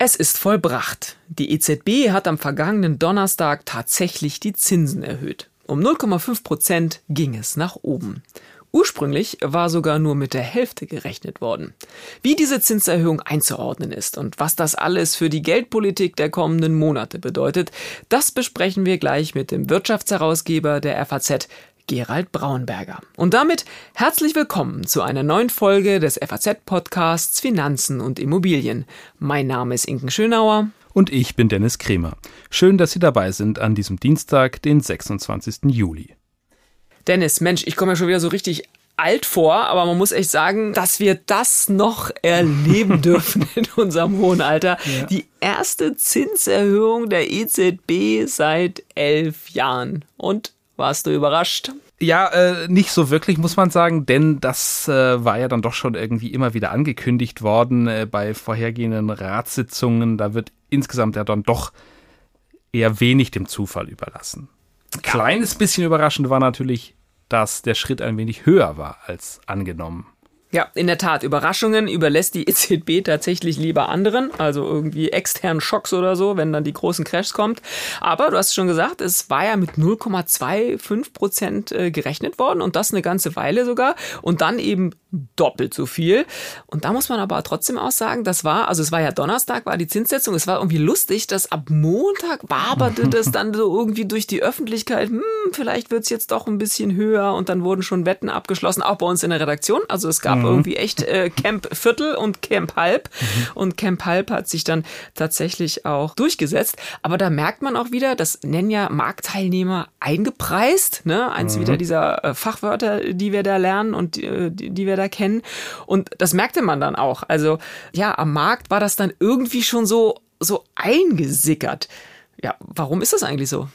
Es ist vollbracht. Die EZB hat am vergangenen Donnerstag tatsächlich die Zinsen erhöht. Um 0,5 Prozent ging es nach oben. Ursprünglich war sogar nur mit der Hälfte gerechnet worden. Wie diese Zinserhöhung einzuordnen ist und was das alles für die Geldpolitik der kommenden Monate bedeutet, das besprechen wir gleich mit dem Wirtschaftsherausgeber der FAZ, Gerald Braunberger. Und damit herzlich willkommen zu einer neuen Folge des FAZ-Podcasts Finanzen und Immobilien. Mein Name ist Inken Schönauer. Und ich bin Dennis Kremer. Schön, dass Sie dabei sind an diesem Dienstag, den 26. Juli. Dennis, Mensch, ich komme ja schon wieder so richtig alt vor, aber man muss echt sagen, dass wir das noch erleben dürfen in unserem hohen Alter. Ja. Die erste Zinserhöhung der EZB seit elf Jahren. Und warst du überrascht? Ja, äh, nicht so wirklich, muss man sagen, denn das äh, war ja dann doch schon irgendwie immer wieder angekündigt worden äh, bei vorhergehenden Ratssitzungen. Da wird insgesamt ja dann doch eher wenig dem Zufall überlassen. Ein kleines bisschen überraschend war natürlich, dass der Schritt ein wenig höher war als angenommen. Ja, in der Tat. Überraschungen überlässt die EZB tatsächlich lieber anderen, also irgendwie externen Schocks oder so, wenn dann die großen Crashs kommt. Aber du hast schon gesagt, es war ja mit 0,25 Prozent äh, gerechnet worden und das eine ganze Weile sogar und dann eben doppelt so viel. Und da muss man aber trotzdem auch sagen, das war, also es war ja Donnerstag, war die Zinssetzung, es war irgendwie lustig, dass ab Montag waberte das dann so irgendwie durch die Öffentlichkeit, hm, vielleicht wird's jetzt doch ein bisschen höher und dann wurden schon Wetten abgeschlossen, auch bei uns in der Redaktion. Also es gab mhm. irgendwie echt äh, Camp Viertel und Camp Halb. Mhm. Und Camp Halb hat sich dann tatsächlich auch durchgesetzt. Aber da merkt man auch wieder, das nennen ja Marktteilnehmer eingepreist. Ne? Eins mhm. wieder dieser äh, Fachwörter, die wir da lernen und äh, die, die wir da kennen. Und das merkte man dann auch. Also ja, am Markt war das dann irgendwie schon so, so eingesickert. Ja, warum ist das eigentlich so?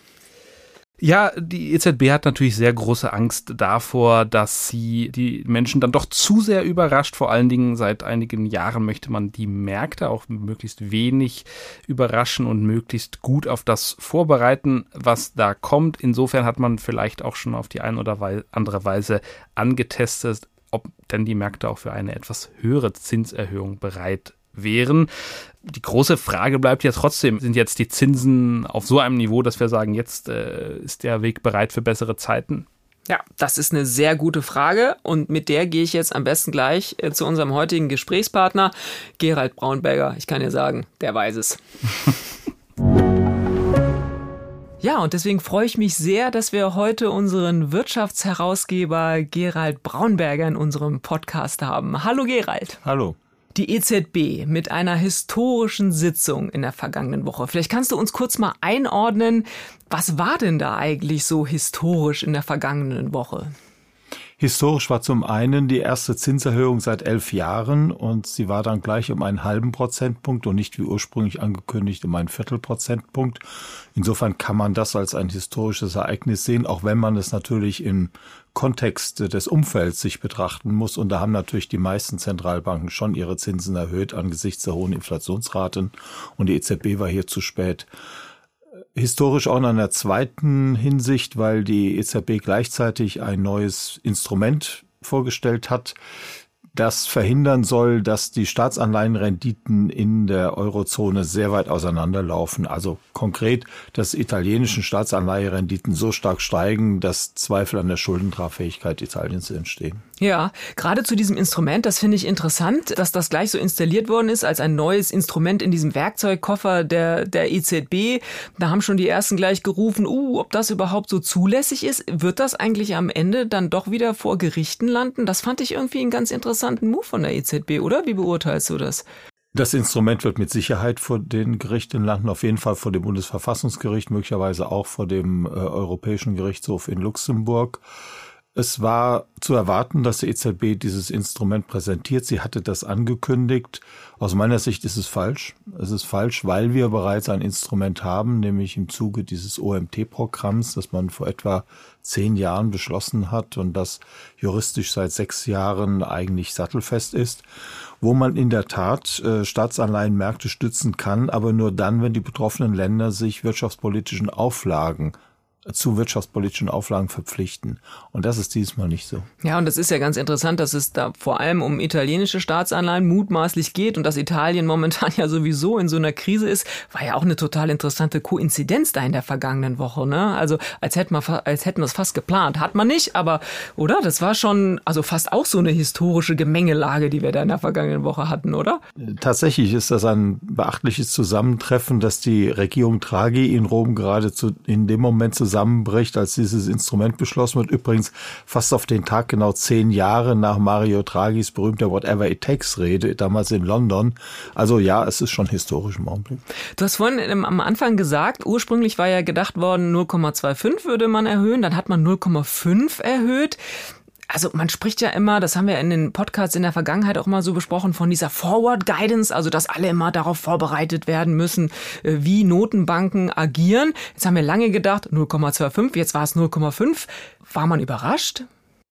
Ja, die EZB hat natürlich sehr große Angst davor, dass sie die Menschen dann doch zu sehr überrascht. Vor allen Dingen seit einigen Jahren möchte man die Märkte auch möglichst wenig überraschen und möglichst gut auf das vorbereiten, was da kommt. Insofern hat man vielleicht auch schon auf die eine oder andere Weise angetestet, ob denn die Märkte auch für eine etwas höhere Zinserhöhung bereit wären. Die große Frage bleibt ja trotzdem, sind jetzt die Zinsen auf so einem Niveau, dass wir sagen, jetzt äh, ist der Weg bereit für bessere Zeiten? Ja, das ist eine sehr gute Frage und mit der gehe ich jetzt am besten gleich äh, zu unserem heutigen Gesprächspartner, Gerald Braunberger. Ich kann dir sagen, der weiß es. Ja, und deswegen freue ich mich sehr, dass wir heute unseren Wirtschaftsherausgeber Gerald Braunberger in unserem Podcast haben. Hallo Gerald. Hallo. Die EZB mit einer historischen Sitzung in der vergangenen Woche. Vielleicht kannst du uns kurz mal einordnen, was war denn da eigentlich so historisch in der vergangenen Woche? Historisch war zum einen die erste Zinserhöhung seit elf Jahren und sie war dann gleich um einen halben Prozentpunkt und nicht wie ursprünglich angekündigt um einen Viertelprozentpunkt. Insofern kann man das als ein historisches Ereignis sehen, auch wenn man es natürlich im Kontext des Umfelds sich betrachten muss. Und da haben natürlich die meisten Zentralbanken schon ihre Zinsen erhöht angesichts der hohen Inflationsraten und die EZB war hier zu spät historisch auch in der zweiten Hinsicht, weil die EZB gleichzeitig ein neues Instrument vorgestellt hat, das verhindern soll, dass die Staatsanleihenrenditen in der Eurozone sehr weit auseinanderlaufen. Also konkret, dass italienischen Staatsanleiherenditen so stark steigen, dass Zweifel an der Schuldentragfähigkeit Italiens entstehen. Ja, gerade zu diesem Instrument, das finde ich interessant, dass das gleich so installiert worden ist als ein neues Instrument in diesem Werkzeugkoffer der, der EZB. Da haben schon die ersten gleich gerufen, uh, ob das überhaupt so zulässig ist. Wird das eigentlich am Ende dann doch wieder vor Gerichten landen? Das fand ich irgendwie einen ganz interessanten Move von der EZB, oder? Wie beurteilst du das? Das Instrument wird mit Sicherheit vor den Gerichten landen, auf jeden Fall vor dem Bundesverfassungsgericht, möglicherweise auch vor dem äh, Europäischen Gerichtshof in Luxemburg. Es war zu erwarten, dass die EZB dieses Instrument präsentiert. Sie hatte das angekündigt. Aus meiner Sicht ist es falsch. Es ist falsch, weil wir bereits ein Instrument haben, nämlich im Zuge dieses OMT-Programms, das man vor etwa zehn Jahren beschlossen hat und das juristisch seit sechs Jahren eigentlich sattelfest ist, wo man in der Tat äh, Staatsanleihenmärkte stützen kann, aber nur dann, wenn die betroffenen Länder sich wirtschaftspolitischen Auflagen zu wirtschaftspolitischen Auflagen verpflichten. Und das ist diesmal nicht so. Ja, und das ist ja ganz interessant, dass es da vor allem um italienische Staatsanleihen mutmaßlich geht und dass Italien momentan ja sowieso in so einer Krise ist, war ja auch eine total interessante Koinzidenz da in der vergangenen Woche. Ne? Also als hätten wir, als hätten wir es fast geplant. Hat man nicht, aber oder? Das war schon also fast auch so eine historische Gemengelage, die wir da in der vergangenen Woche hatten, oder? Tatsächlich ist das ein beachtliches Zusammentreffen, dass die Regierung Draghi in Rom gerade zu, in dem Moment zusammen zusammenbricht, als dieses Instrument beschlossen wird. Übrigens fast auf den Tag genau zehn Jahre nach Mario Draghis berühmter Whatever It Takes Rede, damals in London. Also ja, es ist schon historisch im Augenblick. Du hast vorhin ähm, am Anfang gesagt, ursprünglich war ja gedacht worden, 0,25 würde man erhöhen, dann hat man 0,5 erhöht also man spricht ja immer, das haben wir in den Podcasts in der Vergangenheit auch mal so besprochen, von dieser Forward Guidance, also dass alle immer darauf vorbereitet werden müssen, äh, wie Notenbanken agieren. Jetzt haben wir lange gedacht, 0,25, jetzt war es 0,5. War man überrascht?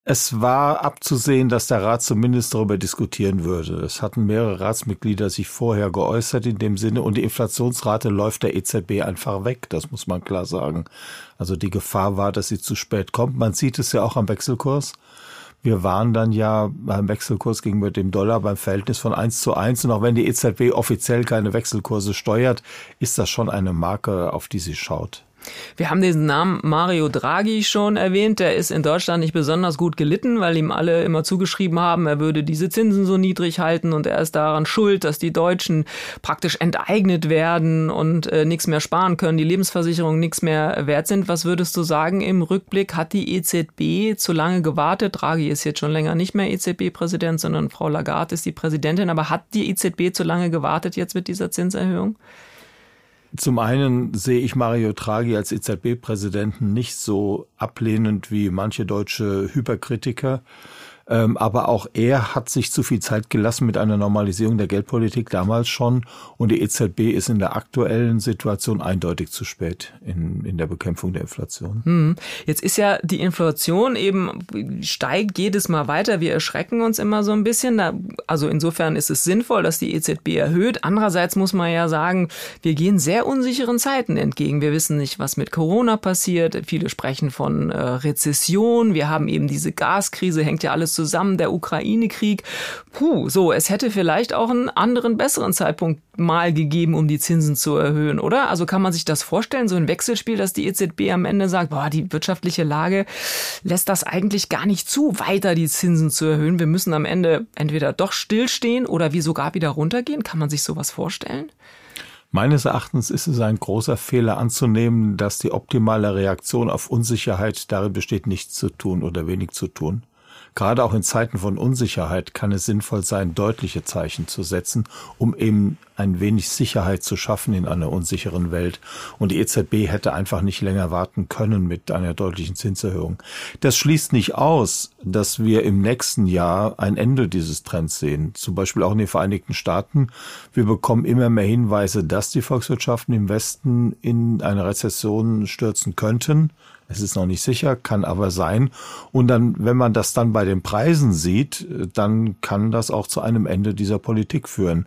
Es war abzusehen, dass der Rat zumindest darüber diskutieren würde. Es hatten mehrere Ratsmitglieder sich vorher geäußert in dem Sinne und die Inflationsrate läuft der EZB einfach weg, das muss man klar sagen. Also die Gefahr war, dass sie zu spät kommt. Man sieht es ja auch am Wechselkurs. Wir waren dann ja beim Wechselkurs gegenüber dem Dollar beim Verhältnis von 1 zu 1. Und auch wenn die EZB offiziell keine Wechselkurse steuert, ist das schon eine Marke, auf die sie schaut. Wir haben diesen Namen Mario Draghi schon erwähnt. Der ist in Deutschland nicht besonders gut gelitten, weil ihm alle immer zugeschrieben haben, er würde diese Zinsen so niedrig halten und er ist daran schuld, dass die Deutschen praktisch enteignet werden und äh, nichts mehr sparen können, die Lebensversicherungen nichts mehr wert sind. Was würdest du sagen im Rückblick? Hat die EZB zu lange gewartet? Draghi ist jetzt schon länger nicht mehr EZB-Präsident, sondern Frau Lagarde ist die Präsidentin. Aber hat die EZB zu lange gewartet jetzt mit dieser Zinserhöhung? Zum einen sehe ich Mario Draghi als EZB-Präsidenten nicht so ablehnend wie manche deutsche Hyperkritiker. Ähm, aber auch er hat sich zu viel Zeit gelassen mit einer Normalisierung der Geldpolitik damals schon. Und die EZB ist in der aktuellen Situation eindeutig zu spät in, in der Bekämpfung der Inflation. Hm. Jetzt ist ja die Inflation eben steigt jedes Mal weiter. Wir erschrecken uns immer so ein bisschen. Da, also insofern ist es sinnvoll, dass die EZB erhöht. Andererseits muss man ja sagen, wir gehen sehr unsicheren Zeiten entgegen. Wir wissen nicht, was mit Corona passiert. Viele sprechen von äh, Rezession. Wir haben eben diese Gaskrise, hängt ja alles zusammen, der Ukraine-Krieg. Puh, so, es hätte vielleicht auch einen anderen, besseren Zeitpunkt mal gegeben, um die Zinsen zu erhöhen, oder? Also kann man sich das vorstellen, so ein Wechselspiel, dass die EZB am Ende sagt, boah, die wirtschaftliche Lage lässt das eigentlich gar nicht zu, weiter die Zinsen zu erhöhen. Wir müssen am Ende entweder doch stillstehen oder wie sogar wieder runtergehen. Kann man sich sowas vorstellen? Meines Erachtens ist es ein großer Fehler anzunehmen, dass die optimale Reaktion auf Unsicherheit darin besteht, nichts zu tun oder wenig zu tun. Gerade auch in Zeiten von Unsicherheit kann es sinnvoll sein, deutliche Zeichen zu setzen, um eben ein wenig Sicherheit zu schaffen in einer unsicheren Welt. Und die EZB hätte einfach nicht länger warten können mit einer deutlichen Zinserhöhung. Das schließt nicht aus, dass wir im nächsten Jahr ein Ende dieses Trends sehen. Zum Beispiel auch in den Vereinigten Staaten. Wir bekommen immer mehr Hinweise, dass die Volkswirtschaften im Westen in eine Rezession stürzen könnten. Es ist noch nicht sicher, kann aber sein. Und dann, wenn man das dann bei den Preisen sieht, dann kann das auch zu einem Ende dieser Politik führen.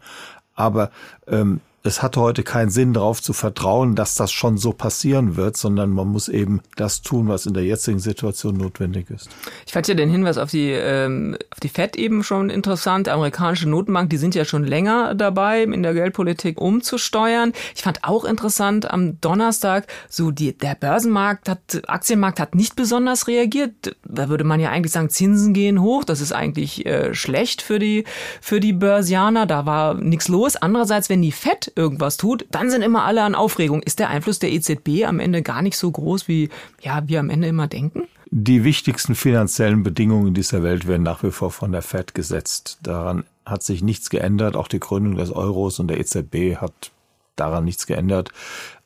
Aber ähm, es hat heute keinen Sinn darauf zu vertrauen, dass das schon so passieren wird, sondern man muss eben das tun, was in der jetzigen Situation notwendig ist. Ich fand ja den Hinweis auf die, ähm, auf die FED eben schon interessant. Die amerikanische Notenbank, die sind ja schon länger dabei, in der Geldpolitik umzusteuern. Ich fand auch interessant am Donnerstag, so die, der Börsenmarkt hat, Aktienmarkt hat nicht besonders reagiert. Da würde man ja eigentlich sagen, Zinsen gehen hoch. Das ist eigentlich äh, schlecht für die, für die Börsianer. Da war nichts los. Andererseits, wenn die FED irgendwas tut, dann sind immer alle an Aufregung. Ist der Einfluss der EZB am Ende gar nicht so groß, wie ja, wir am Ende immer denken? Die wichtigsten finanziellen Bedingungen dieser Welt werden nach wie vor von der Fed gesetzt. Daran hat sich nichts geändert. Auch die Gründung des Euros und der EZB hat daran nichts geändert.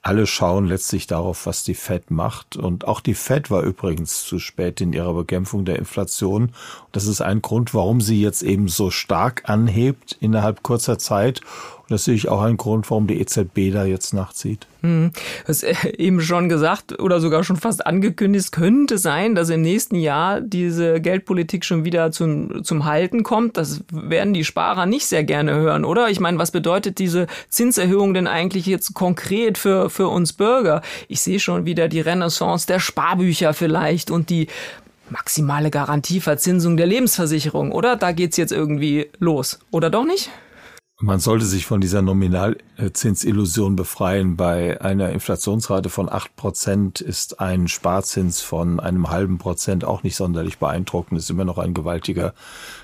Alle schauen letztlich darauf, was die Fed macht. Und auch die Fed war übrigens zu spät in ihrer Bekämpfung der Inflation. Das ist ein Grund, warum sie jetzt eben so stark anhebt innerhalb kurzer Zeit das sehe ich auch einen Grund, warum die EZB da jetzt nachzieht. Hm. Du hast äh, eben schon gesagt oder sogar schon fast angekündigt, könnte sein, dass im nächsten Jahr diese Geldpolitik schon wieder zum, zum Halten kommt. Das werden die Sparer nicht sehr gerne hören, oder? Ich meine, was bedeutet diese Zinserhöhung denn eigentlich jetzt konkret für, für, uns Bürger. Ich sehe schon wieder die Renaissance der Sparbücher vielleicht und die maximale Garantieverzinsung der Lebensversicherung, oder? Da geht's jetzt irgendwie los. Oder doch nicht? Man sollte sich von dieser Nominalzinsillusion befreien. Bei einer Inflationsrate von acht Prozent ist ein Sparzins von einem halben Prozent auch nicht sonderlich beeindruckend. Es ist immer noch ein gewaltiger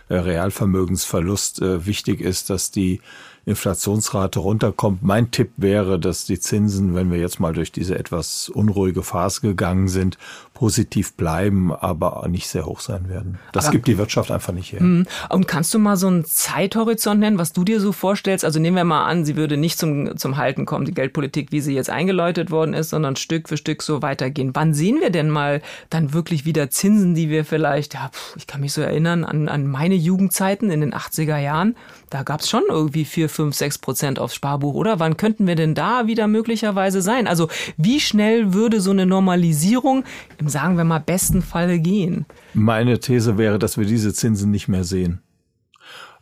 Realvermögensverlust. Äh, wichtig ist, dass die Inflationsrate runterkommt. Mein Tipp wäre, dass die Zinsen, wenn wir jetzt mal durch diese etwas unruhige Phase gegangen sind, positiv bleiben, aber nicht sehr hoch sein werden. Das aber, gibt die Wirtschaft einfach nicht her. Hm. Und kannst du mal so einen Zeithorizont nennen, was du dir so vorstellst? Also nehmen wir mal an, sie würde nicht zum, zum Halten kommen, die Geldpolitik, wie sie jetzt eingeläutet worden ist, sondern Stück für Stück so weitergehen. Wann sehen wir denn mal dann wirklich wieder Zinsen, die wir vielleicht, ja, ich kann mich so erinnern an, an meine Jugendzeiten in den 80er Jahren, da gab es schon irgendwie vier, fünf, sechs Prozent aufs Sparbuch, oder? Wann könnten wir denn da wieder möglicherweise sein? Also wie schnell würde so eine Normalisierung im, sagen wir mal, besten Falle gehen? Meine These wäre, dass wir diese Zinsen nicht mehr sehen.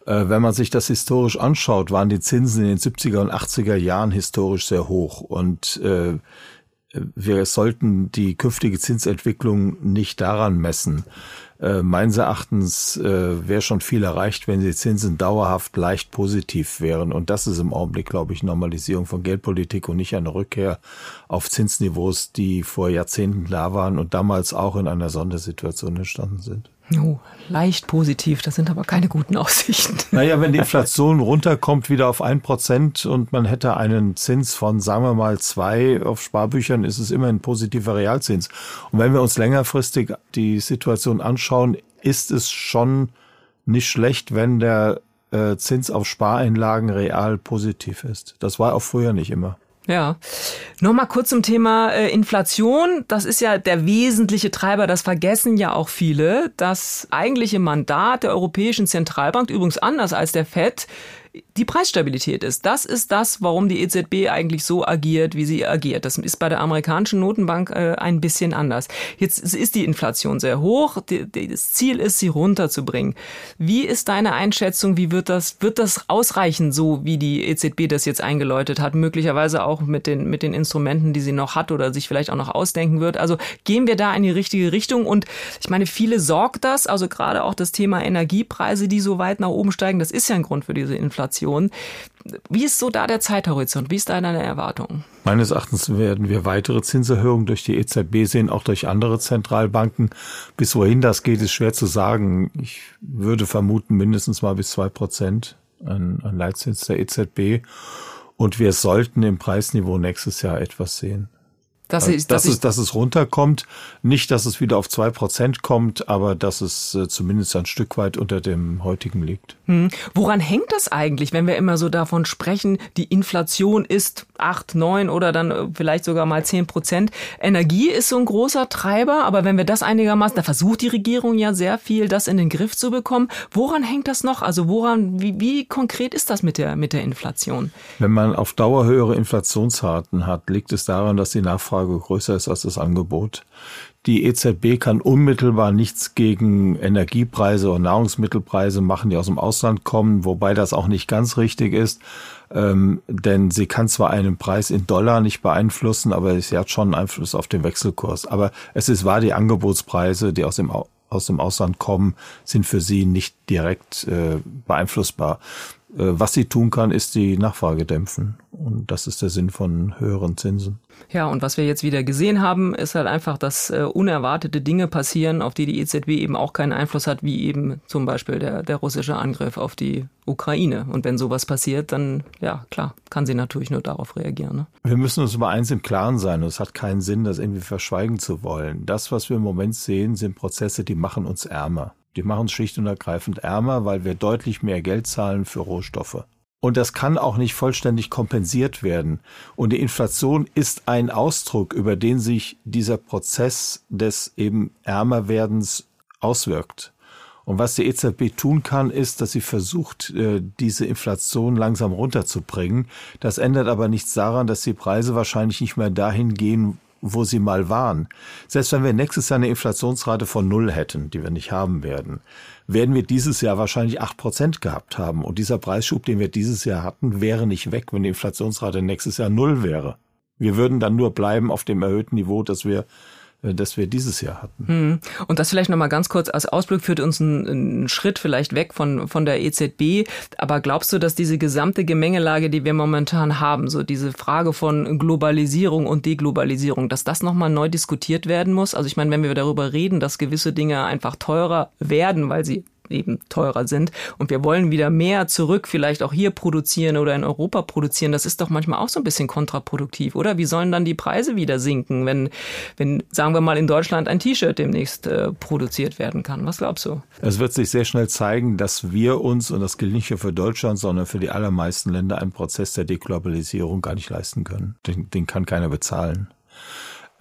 Äh, wenn man sich das historisch anschaut, waren die Zinsen in den 70er und 80er Jahren historisch sehr hoch und äh, wir sollten die künftige Zinsentwicklung nicht daran messen. Äh, meines Erachtens äh, wäre schon viel erreicht, wenn die Zinsen dauerhaft leicht positiv wären. Und das ist im Augenblick, glaube ich, Normalisierung von Geldpolitik und nicht eine Rückkehr auf Zinsniveaus, die vor Jahrzehnten da waren und damals auch in einer Sondersituation entstanden sind. Oh, leicht positiv, das sind aber keine guten Aussichten. Naja, wenn die Inflation runterkommt wieder auf ein Prozent und man hätte einen Zins von, sagen wir mal, zwei auf Sparbüchern, ist es immer ein positiver Realzins. Und wenn wir uns längerfristig die Situation anschauen, ist es schon nicht schlecht, wenn der äh, Zins auf Spareinlagen real positiv ist. Das war auch früher nicht immer. Ja. Nochmal kurz zum Thema äh, Inflation. Das ist ja der wesentliche Treiber. Das vergessen ja auch viele. Das eigentliche Mandat der Europäischen Zentralbank, übrigens anders als der FED, die Preisstabilität ist. Das ist das, warum die EZB eigentlich so agiert, wie sie agiert. Das ist bei der amerikanischen Notenbank äh, ein bisschen anders. Jetzt ist die Inflation sehr hoch. Die, die, das Ziel ist, sie runterzubringen. Wie ist deine Einschätzung? Wie wird das, wird das ausreichen, so wie die EZB das jetzt eingeläutet hat? Möglicherweise auch mit den, mit den Instrumenten, die sie noch hat oder sich vielleicht auch noch ausdenken wird. Also gehen wir da in die richtige Richtung? Und ich meine, viele sorgt das. Also gerade auch das Thema Energiepreise, die so weit nach oben steigen. Das ist ja ein Grund für diese Inflation. Inflation. Wie ist so da der Zeithorizont? Wie ist da deine Erwartung? Meines Erachtens werden wir weitere Zinserhöhungen durch die EZB sehen, auch durch andere Zentralbanken. Bis wohin das geht, ist schwer zu sagen. Ich würde vermuten, mindestens mal bis zwei Prozent an, an Leitzins der EZB. Und wir sollten im Preisniveau nächstes Jahr etwas sehen. Dass, ich, dass, dass, es, dass es runterkommt. Nicht, dass es wieder auf zwei Prozent kommt, aber dass es äh, zumindest ein Stück weit unter dem heutigen liegt. Hm. Woran hängt das eigentlich, wenn wir immer so davon sprechen, die Inflation ist acht, neun oder dann äh, vielleicht sogar mal zehn Prozent? Energie ist so ein großer Treiber, aber wenn wir das einigermaßen, da versucht die Regierung ja sehr viel, das in den Griff zu bekommen. Woran hängt das noch? Also woran, wie, wie konkret ist das mit der, mit der Inflation? Wenn man auf Dauer höhere Inflationsraten hat, liegt es daran, dass die Nachfrage Nachfrage größer ist als das Angebot. Die EZB kann unmittelbar nichts gegen Energiepreise und Nahrungsmittelpreise machen, die aus dem Ausland kommen, wobei das auch nicht ganz richtig ist. Ähm, denn sie kann zwar einen Preis in Dollar nicht beeinflussen, aber sie hat schon Einfluss auf den Wechselkurs. Aber es ist wahr, die Angebotspreise, die aus dem aus dem Ausland kommen, sind für sie nicht direkt äh, beeinflussbar. Äh, was sie tun kann, ist die Nachfrage dämpfen. Und das ist der Sinn von höheren Zinsen. Ja, und was wir jetzt wieder gesehen haben, ist halt einfach, dass äh, unerwartete Dinge passieren, auf die die EZB eben auch keinen Einfluss hat, wie eben zum Beispiel der, der russische Angriff auf die Ukraine. Und wenn sowas passiert, dann, ja, klar, kann sie natürlich nur darauf reagieren. Ne? Wir müssen uns über eins im Klaren sein. Und es hat keinen Sinn, das irgendwie verschweigen zu wollen. Das, was wir im Moment sehen, sind Prozesse, die machen uns ärmer. Die machen uns schlicht und ergreifend ärmer, weil wir deutlich mehr Geld zahlen für Rohstoffe. Und das kann auch nicht vollständig kompensiert werden. Und die Inflation ist ein Ausdruck, über den sich dieser Prozess des eben Ärmerwerdens auswirkt. Und was die EZB tun kann, ist, dass sie versucht, äh, diese Inflation langsam runterzubringen. Das ändert aber nichts daran, dass die Preise wahrscheinlich nicht mehr dahin gehen, wo sie mal waren. Selbst wenn wir nächstes Jahr eine Inflationsrate von Null hätten, die wir nicht haben werden, werden wir dieses Jahr wahrscheinlich acht Prozent gehabt haben. Und dieser Preisschub, den wir dieses Jahr hatten, wäre nicht weg, wenn die Inflationsrate nächstes Jahr Null wäre. Wir würden dann nur bleiben auf dem erhöhten Niveau, das wir das wir dieses Jahr hatten. Hm. Und das vielleicht nochmal ganz kurz als Ausblick führt uns einen, einen, Schritt vielleicht weg von, von der EZB. Aber glaubst du, dass diese gesamte Gemengelage, die wir momentan haben, so diese Frage von Globalisierung und Deglobalisierung, dass das nochmal neu diskutiert werden muss? Also ich meine, wenn wir darüber reden, dass gewisse Dinge einfach teurer werden, weil sie eben teurer sind. Und wir wollen wieder mehr zurück, vielleicht auch hier produzieren oder in Europa produzieren. Das ist doch manchmal auch so ein bisschen kontraproduktiv, oder? Wie sollen dann die Preise wieder sinken, wenn, wenn sagen wir mal, in Deutschland ein T-Shirt demnächst äh, produziert werden kann? Was glaubst du? Es wird sich sehr schnell zeigen, dass wir uns, und das gilt nicht nur für Deutschland, sondern für die allermeisten Länder, einen Prozess der Deglobalisierung gar nicht leisten können. Den, den kann keiner bezahlen.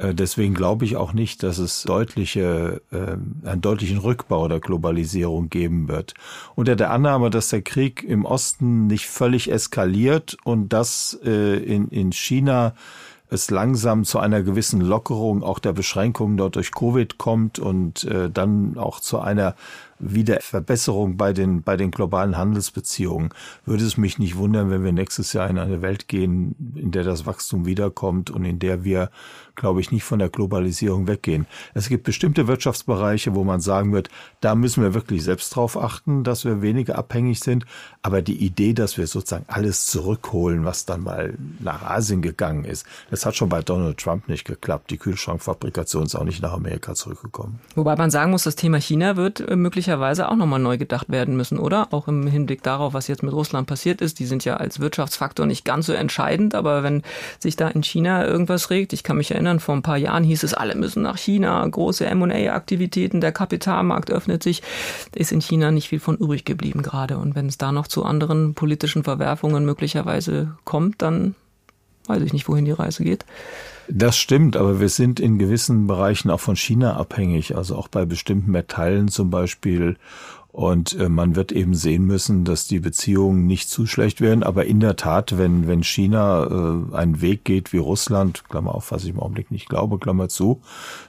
Äh, deswegen glaube ich auch nicht, dass es deutliche, äh, einen deutlichen Rückbau der Globalisierung geben wird. Unter der Annahme, dass der Krieg im Osten nicht völlig eskaliert und dass äh, in, in China es langsam zu einer gewissen Lockerung auch der Beschränkungen dort durch Covid kommt und äh, dann auch zu einer wieder Verbesserung bei den, bei den globalen Handelsbeziehungen. Würde es mich nicht wundern, wenn wir nächstes Jahr in eine Welt gehen, in der das Wachstum wiederkommt und in der wir, glaube ich, nicht von der Globalisierung weggehen. Es gibt bestimmte Wirtschaftsbereiche, wo man sagen wird, da müssen wir wirklich selbst drauf achten, dass wir weniger abhängig sind. Aber die Idee, dass wir sozusagen alles zurückholen, was dann mal nach Asien gegangen ist, das hat schon bei Donald Trump nicht geklappt. Die Kühlschrankfabrikation ist auch nicht nach Amerika zurückgekommen. Wobei man sagen muss, das Thema China wird äh, möglicherweise möglicherweise auch nochmal neu gedacht werden müssen, oder? Auch im Hinblick darauf, was jetzt mit Russland passiert ist. Die sind ja als Wirtschaftsfaktor nicht ganz so entscheidend, aber wenn sich da in China irgendwas regt, ich kann mich erinnern, vor ein paar Jahren hieß es, alle müssen nach China, große M&A-Aktivitäten, der Kapitalmarkt öffnet sich, ist in China nicht viel von übrig geblieben gerade. Und wenn es da noch zu anderen politischen Verwerfungen möglicherweise kommt, dann weiß ich nicht, wohin die Reise geht. Das stimmt, aber wir sind in gewissen Bereichen auch von China abhängig, also auch bei bestimmten Metallen zum Beispiel und äh, man wird eben sehen müssen, dass die Beziehungen nicht zu schlecht werden. Aber in der Tat, wenn, wenn China äh, einen Weg geht wie Russland, Klammer auf, was ich im Augenblick nicht glaube, Klammer zu,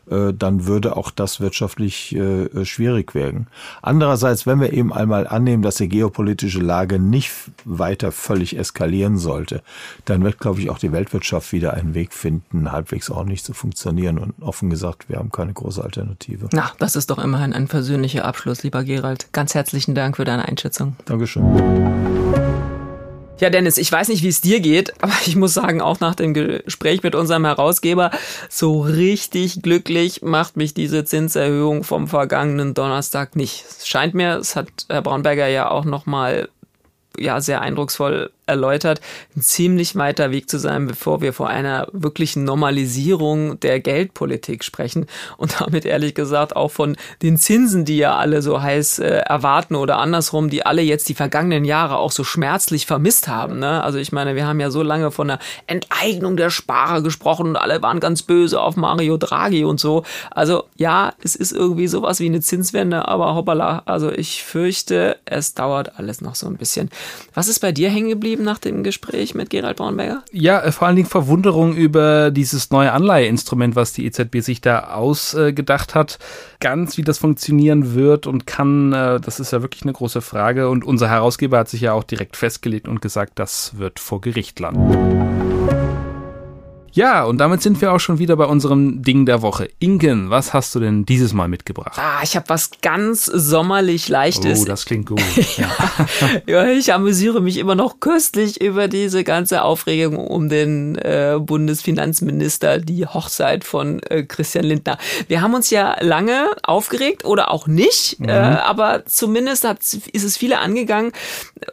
äh, dann würde auch das wirtschaftlich äh, schwierig werden. Andererseits, wenn wir eben einmal annehmen, dass die geopolitische Lage nicht weiter völlig eskalieren sollte, dann wird, glaube ich, auch die Weltwirtschaft wieder einen Weg finden, halbwegs ordentlich zu funktionieren. Und offen gesagt, wir haben keine große Alternative. Na, das ist doch immerhin ein persönlicher Abschluss, lieber Gerald. Ganz herzlichen Dank für deine Einschätzung. Dankeschön. Ja, Dennis, ich weiß nicht, wie es dir geht, aber ich muss sagen, auch nach dem Gespräch mit unserem Herausgeber, so richtig glücklich macht mich diese Zinserhöhung vom vergangenen Donnerstag nicht. Es scheint mir, es hat Herr Braunberger ja auch nochmal ja, sehr eindrucksvoll erläutert, ein ziemlich weiter Weg zu sein, bevor wir vor einer wirklichen Normalisierung der Geldpolitik sprechen und damit ehrlich gesagt auch von den Zinsen, die ja alle so heiß äh, erwarten oder andersrum, die alle jetzt die vergangenen Jahre auch so schmerzlich vermisst haben. Ne? Also ich meine, wir haben ja so lange von der Enteignung der Sparer gesprochen und alle waren ganz böse auf Mario Draghi und so. Also ja, es ist irgendwie sowas wie eine Zinswende, aber hoppala, also ich fürchte, es dauert alles noch so ein bisschen. Was ist bei dir hängen geblieben? Geblieben nach dem Gespräch mit Gerald Braunberger? Ja, äh, vor allen Dingen Verwunderung über dieses neue Anleiheinstrument, was die EZB sich da ausgedacht hat. Ganz wie das funktionieren wird und kann, äh, das ist ja wirklich eine große Frage. Und unser Herausgeber hat sich ja auch direkt festgelegt und gesagt, das wird vor Gericht landen. Ja, und damit sind wir auch schon wieder bei unserem Ding der Woche. Ingen, was hast du denn dieses Mal mitgebracht? Ah, ich habe was ganz sommerlich leichtes. Oh, das klingt gut. ja. ja, ich amüsiere mich immer noch köstlich über diese ganze Aufregung um den äh, Bundesfinanzminister, die Hochzeit von äh, Christian Lindner. Wir haben uns ja lange aufgeregt oder auch nicht, mhm. äh, aber zumindest hat, ist es viele angegangen.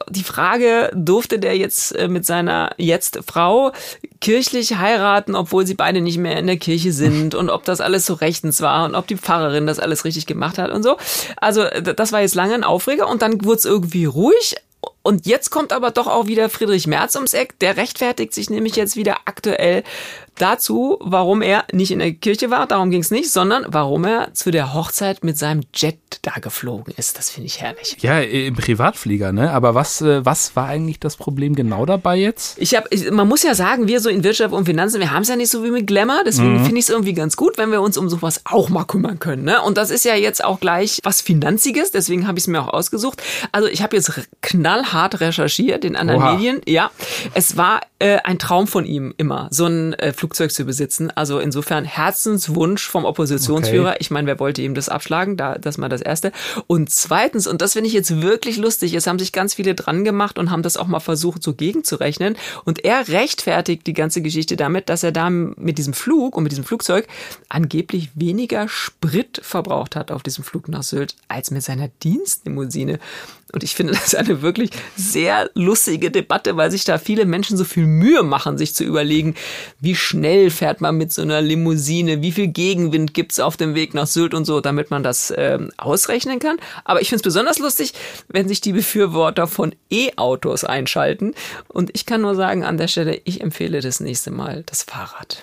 Die Frage, durfte der jetzt äh, mit seiner jetzt Frau kirchlich heiraten, obwohl sie beide nicht mehr in der Kirche sind und ob das alles so rechtens war und ob die Pfarrerin das alles richtig gemacht hat und so. Also das war jetzt lange ein Aufreger und dann wurde es irgendwie ruhig. Und jetzt kommt aber doch auch wieder Friedrich Merz ums Eck. Der rechtfertigt sich nämlich jetzt wieder aktuell dazu, warum er nicht in der Kirche war, darum ging es nicht, sondern warum er zu der Hochzeit mit seinem Jet da geflogen ist. Das finde ich herrlich. Ja, im Privatflieger, ne? Aber was, äh, was war eigentlich das Problem genau dabei jetzt? Ich habe, man muss ja sagen, wir so in Wirtschaft und Finanzen, wir haben es ja nicht so wie mit Glamour, deswegen mhm. finde ich es irgendwie ganz gut, wenn wir uns um sowas auch mal kümmern können. Ne? Und das ist ja jetzt auch gleich was Finanziges, deswegen habe ich es mir auch ausgesucht. Also ich habe jetzt knallhart recherchiert in anderen Oha. Medien. Ja, es war äh, ein Traum von ihm immer, so ein äh, Flugzeug zu besitzen. Also insofern Herzenswunsch vom Oppositionsführer. Okay. Ich meine, wer wollte ihm das abschlagen? Da, das mal das Erste. Und zweitens, und das finde ich jetzt wirklich lustig, es haben sich ganz viele dran gemacht und haben das auch mal versucht, so gegenzurechnen. Und er rechtfertigt die ganze Geschichte damit, dass er da mit diesem Flug und mit diesem Flugzeug angeblich weniger Sprit verbraucht hat auf diesem Flug nach Sylt als mit seiner Dienstlimousine. Und ich finde das eine wirklich sehr lustige Debatte, weil sich da viele Menschen so viel Mühe machen, sich zu überlegen, wie schnell fährt man mit so einer Limousine, wie viel Gegenwind gibt's auf dem Weg nach Sylt und so, damit man das äh, ausrechnen kann. Aber ich finde es besonders lustig, wenn sich die Befürworter von E-Autos einschalten. Und ich kann nur sagen, an der Stelle, ich empfehle das nächste Mal das Fahrrad.